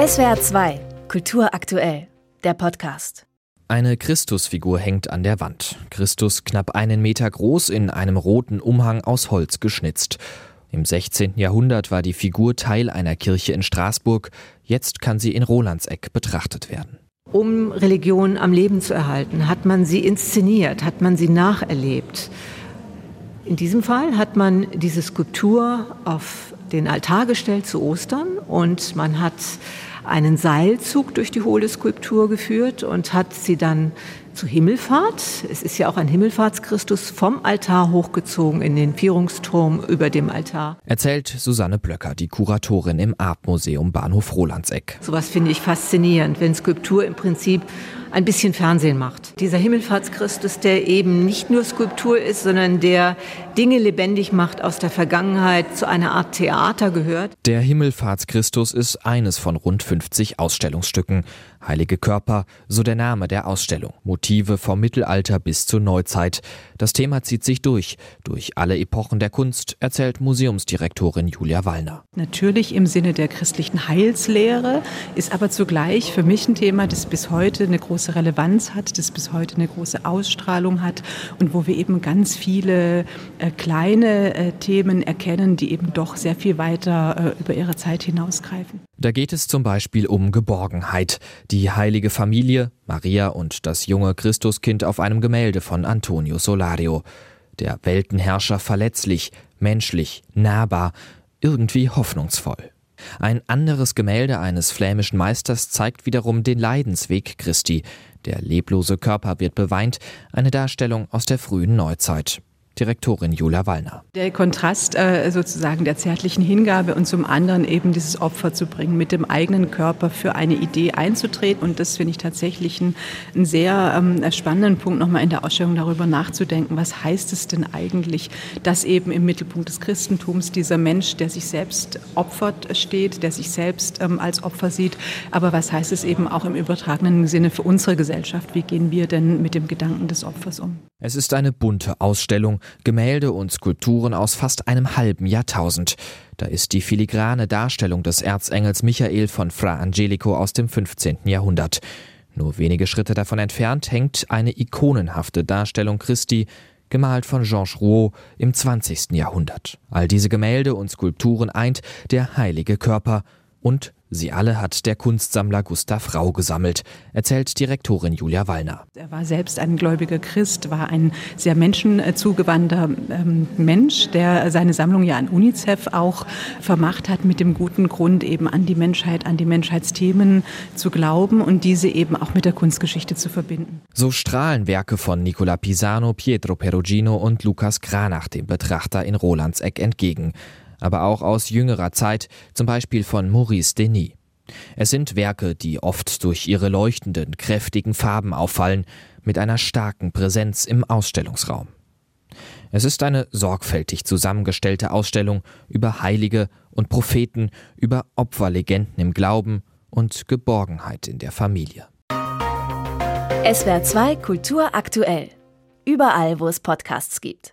SWR 2, Kultur aktuell, der Podcast. Eine Christusfigur hängt an der Wand. Christus knapp einen Meter groß, in einem roten Umhang aus Holz geschnitzt. Im 16. Jahrhundert war die Figur Teil einer Kirche in Straßburg. Jetzt kann sie in Rolandseck betrachtet werden. Um Religion am Leben zu erhalten, hat man sie inszeniert, hat man sie nacherlebt. In diesem Fall hat man diese Skulptur auf den Altar gestellt zu Ostern und man hat einen Seilzug durch die hohle Skulptur geführt und hat sie dann zur Himmelfahrt, es ist ja auch ein Himmelfahrtschristus, vom Altar hochgezogen in den Vierungsturm über dem Altar. Erzählt Susanne Blöcker, die Kuratorin im Artmuseum Bahnhof Rolandseck. Sowas finde ich faszinierend, wenn Skulptur im Prinzip ein bisschen Fernsehen macht. Dieser Himmelfahrtschristus, der eben nicht nur Skulptur ist, sondern der Dinge lebendig macht aus der Vergangenheit, zu einer Art Theater gehört. Der Himmelfahrtschristus ist eines von rund 50 Ausstellungsstücken. Heilige Körper, so der Name der Ausstellung. Motive vom Mittelalter bis zur Neuzeit. Das Thema zieht sich durch, durch alle Epochen der Kunst, erzählt Museumsdirektorin Julia Wallner. Natürlich im Sinne der christlichen Heilslehre, ist aber zugleich für mich ein Thema, das bis heute eine große Relevanz hat, das bis heute eine große Ausstrahlung hat und wo wir eben ganz viele äh, kleine äh, Themen erkennen, die eben doch sehr viel weiter äh, über ihre Zeit hinausgreifen. Da geht es zum Beispiel um Geborgenheit. Die heilige Familie, Maria und das junge Christuskind auf einem Gemälde von Antonio Solario. Der Weltenherrscher verletzlich, menschlich, nahbar, irgendwie hoffnungsvoll. Ein anderes Gemälde eines flämischen Meisters zeigt wiederum den Leidensweg Christi. Der leblose Körper wird beweint, eine Darstellung aus der frühen Neuzeit. Direktorin Jula Wallner. Der Kontrast äh, sozusagen der zärtlichen Hingabe und zum anderen eben dieses Opfer zu bringen, mit dem eigenen Körper für eine Idee einzutreten. Und das finde ich tatsächlich einen, einen sehr ähm, spannenden Punkt, nochmal in der Ausstellung darüber nachzudenken, was heißt es denn eigentlich, dass eben im Mittelpunkt des Christentums dieser Mensch, der sich selbst opfert, steht, der sich selbst ähm, als Opfer sieht. Aber was heißt es eben auch im übertragenen Sinne für unsere Gesellschaft? Wie gehen wir denn mit dem Gedanken des Opfers um? Es ist eine bunte Ausstellung, Gemälde und Skulpturen aus fast einem halben Jahrtausend. Da ist die filigrane Darstellung des Erzengels Michael von Fra Angelico aus dem 15. Jahrhundert. Nur wenige Schritte davon entfernt hängt eine ikonenhafte Darstellung Christi, gemalt von Georges Rouault im 20. Jahrhundert. All diese Gemälde und Skulpturen eint der heilige Körper und Sie alle hat der Kunstsammler Gustav Rau gesammelt, erzählt Direktorin Julia Wallner. Er war selbst ein gläubiger Christ, war ein sehr menschenzugewandter ähm, Mensch, der seine Sammlung ja an UNICEF auch vermacht hat, mit dem guten Grund eben an die Menschheit, an die Menschheitsthemen zu glauben und diese eben auch mit der Kunstgeschichte zu verbinden. So strahlen Werke von Nicola Pisano, Pietro Perugino und Lukas Kranach dem Betrachter in Rolandseck entgegen aber auch aus jüngerer Zeit, zum Beispiel von Maurice Denis. Es sind Werke, die oft durch ihre leuchtenden, kräftigen Farben auffallen, mit einer starken Präsenz im Ausstellungsraum. Es ist eine sorgfältig zusammengestellte Ausstellung über Heilige und Propheten, über Opferlegenden im Glauben und Geborgenheit in der Familie. SWR 2 Kultur aktuell. Überall, wo es Podcasts gibt.